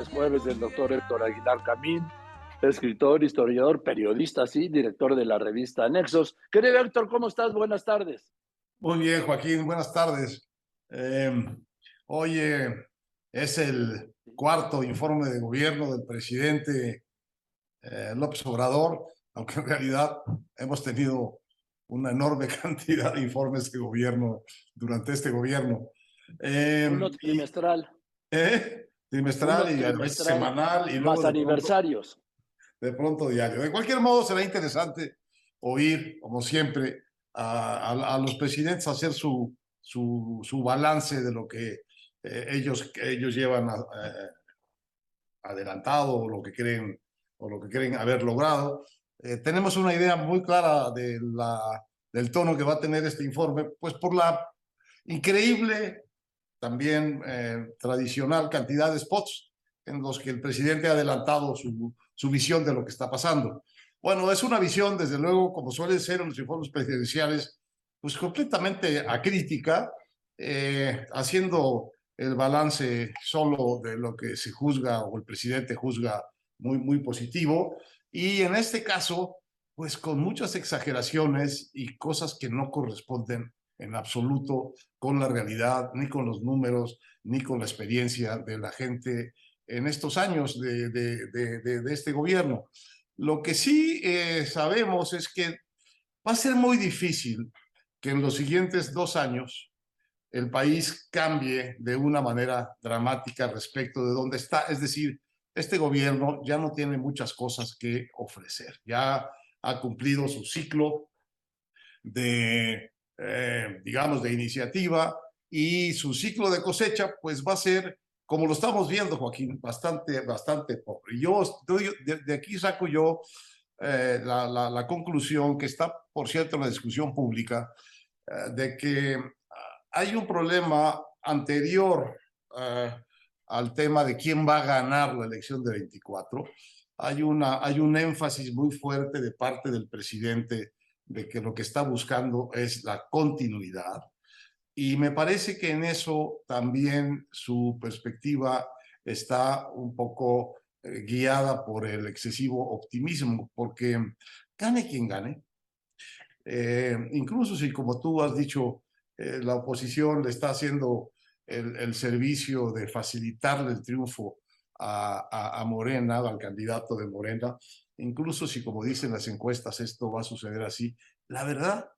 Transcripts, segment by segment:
Es jueves del doctor Héctor Aguilar Camín, escritor, historiador, periodista, sí, director de la revista Nexos. Querido Héctor, ¿cómo estás? Buenas tardes. Muy bien, Joaquín, buenas tardes. Eh, oye, es el cuarto informe de gobierno del presidente eh, López Obrador, aunque en realidad hemos tenido una enorme cantidad de informes de gobierno durante este gobierno. Eh, Uno trimestral. ¿Eh? Trimestral y a veces semanal. Y luego más aniversarios. de pronto diario. De cualquier modo, será interesante oír, como siempre, a, a, los presidentes hacer su, su, su, balance de lo que eh, ellos, ellos llevan eh, adelantado o lo que creen o lo que creen haber logrado. Eh, tenemos una idea muy clara de la, del tono que va a tener este informe, pues por la increíble también eh, tradicional cantidad de spots en los que el presidente ha adelantado su, su visión de lo que está pasando. Bueno, es una visión, desde luego, como suele ser en los informes presidenciales, pues completamente acrítica, eh, haciendo el balance solo de lo que se juzga o el presidente juzga muy, muy positivo. Y en este caso, pues con muchas exageraciones y cosas que no corresponden en absoluto con la realidad, ni con los números, ni con la experiencia de la gente en estos años de, de, de, de este gobierno. Lo que sí eh, sabemos es que va a ser muy difícil que en los siguientes dos años el país cambie de una manera dramática respecto de dónde está. Es decir, este gobierno ya no tiene muchas cosas que ofrecer. Ya ha cumplido su ciclo de eh, digamos, de iniciativa y su ciclo de cosecha, pues va a ser, como lo estamos viendo, Joaquín, bastante, bastante pobre. Yo, de, aquí saco yo eh, la, conclusión que está, por cierto, en la discusión pública, eh, de que hay un problema anterior al tema de quién va a ganar la elección de 24. Hay, una, hay un énfasis muy fuerte de parte del presidente de que lo que está buscando es la continuidad. Y me parece que en eso también su perspectiva está un poco eh, guiada por el excesivo optimismo, porque gane quien gane, eh, incluso si como tú has dicho, eh, la oposición le está haciendo el, el, servicio de facilitarle el triunfo a, a, a Morena, al candidato de Morena, incluso si como dicen las encuestas esto va a suceder así, la verdad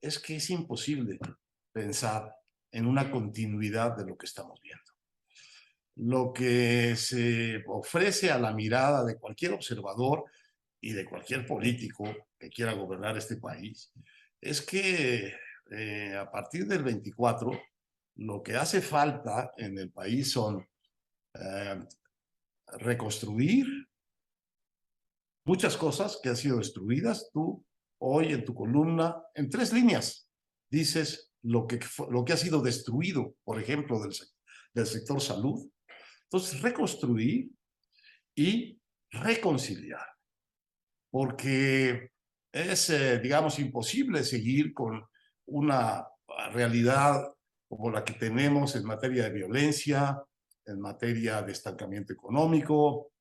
es que es imposible pensar en una continuidad de lo que estamos viendo. Lo que se ofrece a la mirada de cualquier observador y de cualquier político que quiera gobernar este país es que eh, a partir del 24 lo que hace falta en el país son eh, reconstruir muchas cosas que han sido destruidas. Tú hoy en tu columna, en tres líneas, dices lo que, lo que ha sido destruido, por ejemplo, del, del sector salud. Entonces, reconstruir y reconciliar, porque es, eh, digamos, imposible seguir con una realidad como la que tenemos en materia de violencia, en materia de estancamiento económico,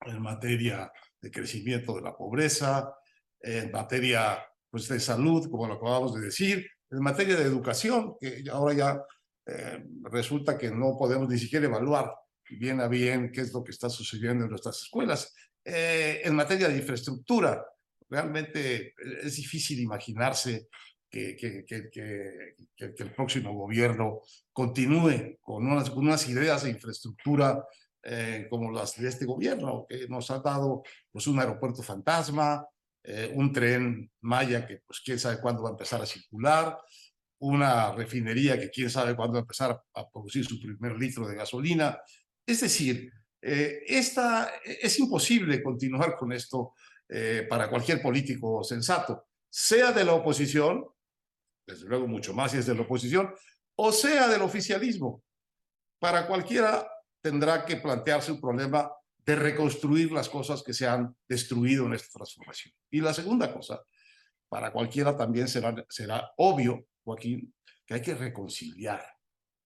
en materia de crecimiento de la pobreza, en materia pues, de salud, como lo acabamos de decir, en materia de educación, que ahora ya eh, resulta que no podemos ni siquiera evaluar bien a bien qué es lo que está sucediendo en nuestras escuelas. Eh, en materia de infraestructura, realmente es difícil imaginarse que, que, que, que, el próximo gobierno continúe con unas, con unas ideas de infraestructura eh, como las de este gobierno, que nos ha dado pues, un aeropuerto fantasma, eh, un tren Maya que pues quién sabe cuándo va a empezar a circular, una refinería que quién sabe cuándo va a empezar a producir su primer litro de gasolina. Es decir, eh, esta, es imposible continuar con esto eh, para cualquier político sensato, sea de la oposición, desde luego mucho más si es de la oposición, o sea del oficialismo. Para cualquiera tendrá que plantearse un problema de reconstruir las cosas que se han destruido en esta transformación. Y la segunda cosa, para cualquiera también será, será obvio, Joaquín, que hay que reconciliar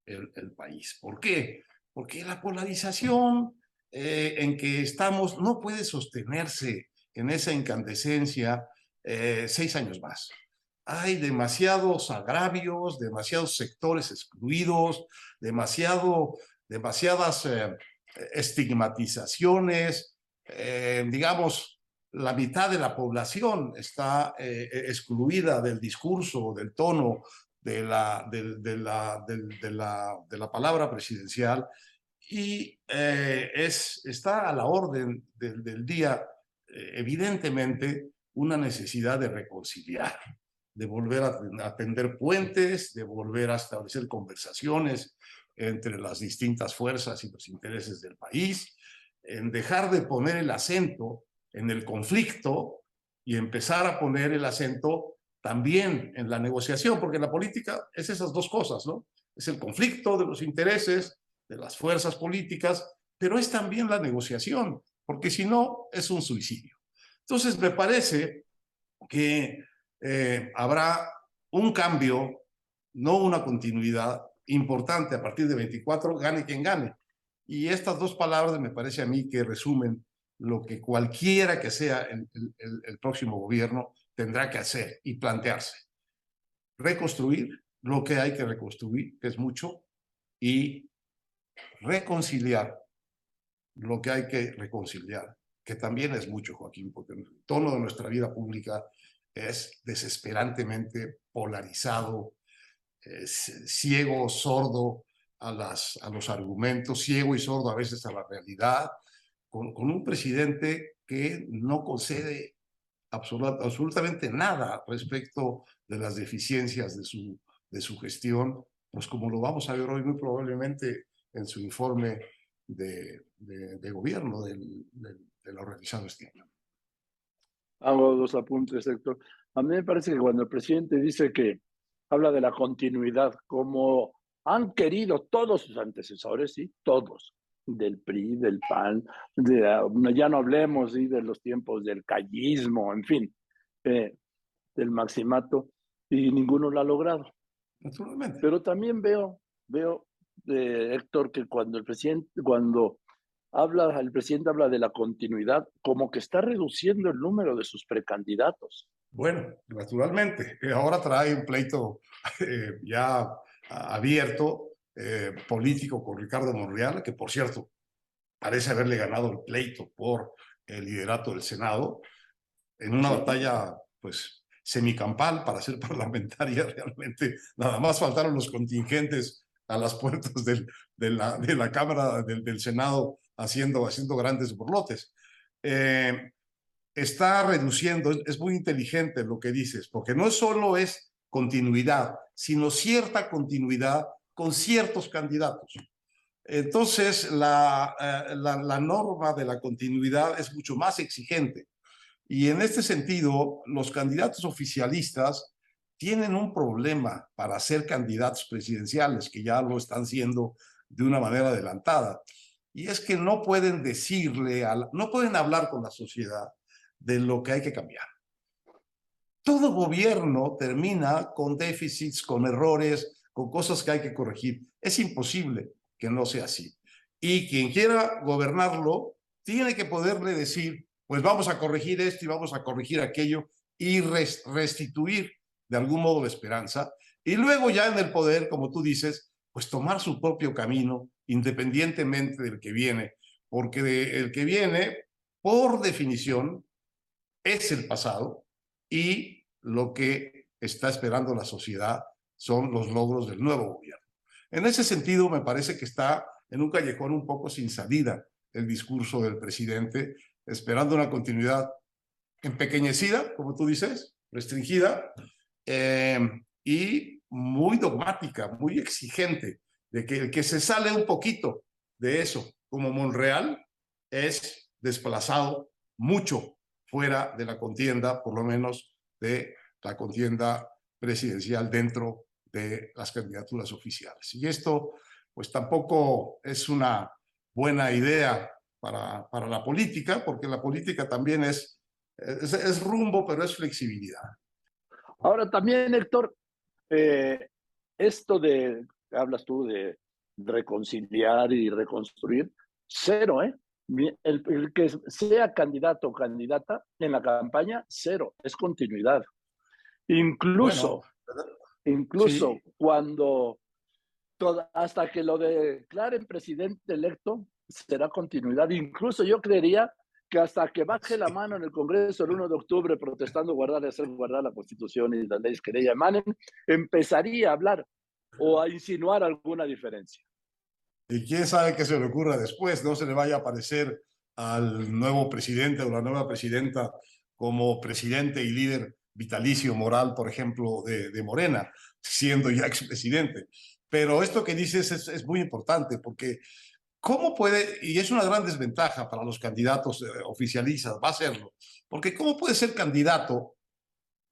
el, el país. ¿Por qué? Porque la polarización eh, en que estamos no puede sostenerse en esa incandescencia eh, seis años más. Hay demasiados agravios, demasiados sectores excluidos, demasiado, demasiadas eh, estigmatizaciones, digamos, la mitad de la población está excluida del discurso, del tono, de la, de, la, de, la, de la palabra presidencial y eh, es, está a la orden del, día, eh, evidentemente, una necesidad de reconciliar, de volver a, a tender puentes, de volver a establecer conversaciones entre las distintas fuerzas y los intereses del país, en dejar de poner el acento en el conflicto y empezar a poner el acento también en la negociación, porque la política es esas dos cosas, ¿no? Es el conflicto de los intereses de las fuerzas políticas, pero es también la negociación, porque si no, es un suicidio. Entonces, me parece que eh, habrá un cambio, no una continuidad importante a partir de 24, gane quien gane. Y estas dos palabras me parece a mí que resumen lo que cualquiera que sea el, el próximo gobierno tendrá que hacer y plantearse. Reconstruir lo que hay que reconstruir, que es mucho, y reconciliar lo que hay que reconciliar, que también es mucho, Joaquín, porque el tono de nuestra vida pública es desesperantemente polarizado, ciego, sordo a, las, a los argumentos, ciego y sordo a veces a la realidad, con, con un presidente que no concede absolutamente nada respecto de las deficiencias de su, de su gestión, pues como lo vamos a ver hoy muy probablemente en su informe de, de, gobierno del, de lo realizado este año. Hago dos apuntes, Héctor. A mí me parece que cuando el presidente dice que habla de la continuidad, como han querido todos sus antecesores, sí, todos, del PRI, del PAN, de, ya no hablemos ¿sí? de los tiempos del callismo, en fin, eh, del maximato, y ninguno lo ha logrado. Naturalmente. Pero también veo, veo de Héctor, que cuando el presidente, cuando habla, el presidente habla de la continuidad, como que está reduciendo el número de sus precandidatos. Bueno, naturalmente, ahora trae un pleito eh, ya abierto, eh, político con Ricardo Monreal, que por cierto parece haberle ganado el pleito por el liderato del Senado, en una batalla pues semicampal para ser parlamentaria realmente. Nada más faltaron los contingentes a las puertas del, de, la, de, la, Cámara del, del, Senado haciendo, haciendo grandes borlotes. Eh, está reduciendo, es, muy inteligente lo que dices, porque no solo es continuidad, sino cierta continuidad con ciertos candidatos. Entonces, la, eh, la, la, norma de la continuidad es mucho más exigente. Y en este sentido, los candidatos oficialistas tienen un problema para ser candidatos presidenciales, que ya lo están siendo de una manera adelantada. Y es que no pueden decirle, a no pueden hablar con la sociedad de lo que hay que cambiar. Todo gobierno termina con déficits, con errores, con cosas que hay que corregir. Es imposible que no sea así. Y quien quiera gobernarlo tiene que poderle decir, pues vamos a corregir esto y vamos a corregir aquello y restituir de algún modo de esperanza, y luego ya en el poder, como tú dices, pues tomar su propio camino independientemente del que viene, porque el que viene, por definición, es el pasado y lo que está esperando la sociedad son los logros del nuevo gobierno. En ese sentido, me parece que está en un callejón un poco sin salida el discurso del presidente, esperando una continuidad empequeñecida, como tú dices, restringida, Em, y muy dogmática, muy exigente, de que el que se sale un poquito de eso, como Monreal, es desplazado mucho fuera de la contienda, por lo menos de la contienda presidencial dentro de las candidaturas oficiales. Y esto, pues tampoco es una buena idea para, para la política, porque la política también es, es rumbo, pero es flexibilidad. Ahora también, Héctor, eh, esto de, hablas tú de reconciliar y reconstruir, cero, ¿eh? El, que sea candidato o candidata en la campaña, cero, es continuidad. Incluso, incluso cuando hasta que lo declaren presidente electo, será continuidad. Incluso yo creería que hasta que baje la mano en el Congreso el 1 de octubre protestando guardar y hacer guardar la Constitución y las leyes que le emanen, empezaría a hablar o a insinuar alguna diferencia. Y quién sabe qué se le ocurra después, no se le vaya a aparecer al nuevo presidente o la nueva presidenta como presidente y líder vitalicio moral, por ejemplo, de, de Morena, siendo ya expresidente. Pero esto que dices es, es muy importante porque ¿Cómo puede, y es una gran desventaja para los candidatos eh, oficialistas, va a serlo, porque ¿cómo puede ser candidato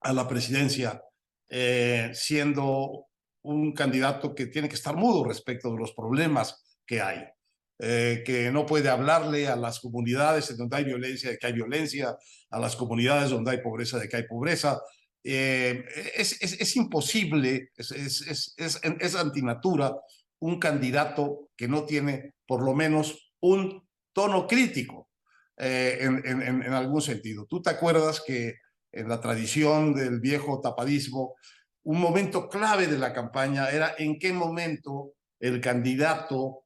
a la presidencia eh, siendo un candidato que tiene que estar mudo respecto de los problemas que hay? Eh, que no puede hablarle a las comunidades donde hay violencia de que hay violencia, a las comunidades donde hay pobreza de que hay pobreza. es, es, es, imposible, es, es, es, antinatura un candidato que no tiene por lo menos un tono crítico eh, en, en, en, algún sentido. Tú te acuerdas que en la tradición del viejo tapadismo, un momento clave de la campaña era en qué momento el candidato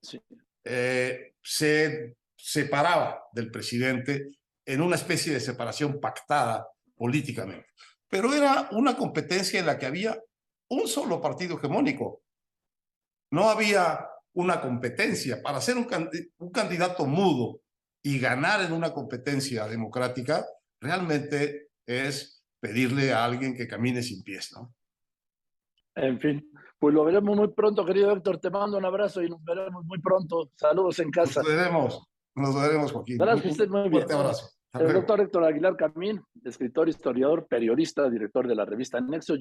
eh, se separaba del presidente en una especie de separación pactada políticamente. Pero era una competencia en la que había un solo partido hegemónico, no había una competencia. Para ser un, candidato mudo y ganar en una competencia democrática, realmente es pedirle a alguien que camine sin pies, ¿no? En fin, pues lo veremos muy pronto, querido Héctor. Te mando un abrazo y nos veremos muy pronto. Saludos en casa. Nos veremos, nos veremos, Joaquín. Gracias, muy, bien. Un abrazo. El doctor Héctor Aguilar Camín, escritor, historiador, periodista, director de la revista Nexo.